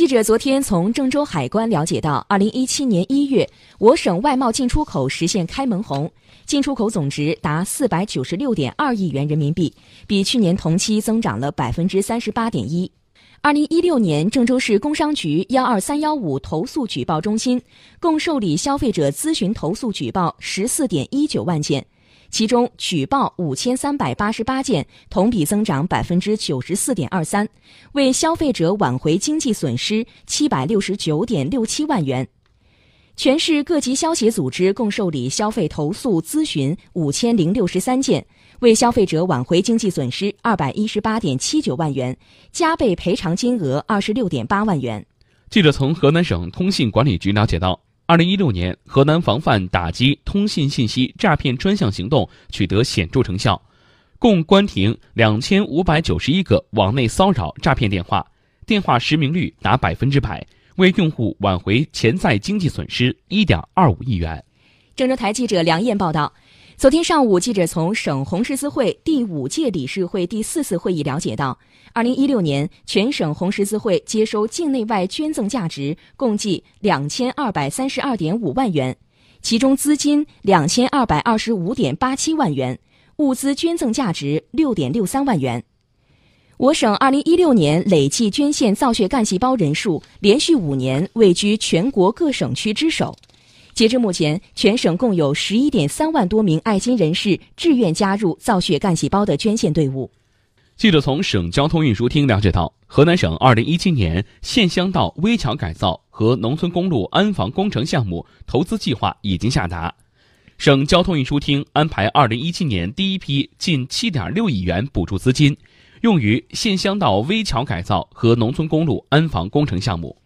记者昨天从郑州海关了解到，二零一七年一月，我省外贸进出口实现开门红，进出口总值达四百九十六点二亿元人民币，比去年同期增长了百分之三十八点一。二零一六年，郑州市工商局幺二三幺五投诉举报中心共受理消费者咨询投诉举报十四点一九万件。其中举报五千三百八十八件，同比增长百分之九十四点二三，为消费者挽回经济损失七百六十九点六七万元。全市各级消协组织共受理消费投诉咨询五千零六十三件，为消费者挽回经济损失二百一十八点七九万元，加倍赔偿金额二十六点八万元。记者从河南省通信管理局了解到。二零一六年，河南防范打击通信信息诈骗专项行动取得显著成效，共关停两千五百九十一个网内骚扰诈骗电话，电话实名率达百分之百，为用户挽回潜在经济损失一点二五亿元。郑州台记者梁艳报道。昨天上午，记者从省红十字会第五届理事会第四次会议了解到，二零一六年全省红十字会接收境内外捐赠价值共计两千二百三十二点五万元，其中资金两千二百二十五点八七万元，物资捐赠价值六点六三万元。我省二零一六年累计捐献造血干细胞人数连续五年位居全国各省区之首。截至目前，全省共有十一点三万多名爱心人士志愿加入造血干细胞的捐献队伍。记者从省交通运输厅了解到，河南省二零一七年县乡道危桥改造和农村公路安防工程项目投资计划已经下达，省交通运输厅安排二零一七年第一批近七点六亿元补助资金，用于县乡道危桥改造和农村公路安防工程项目。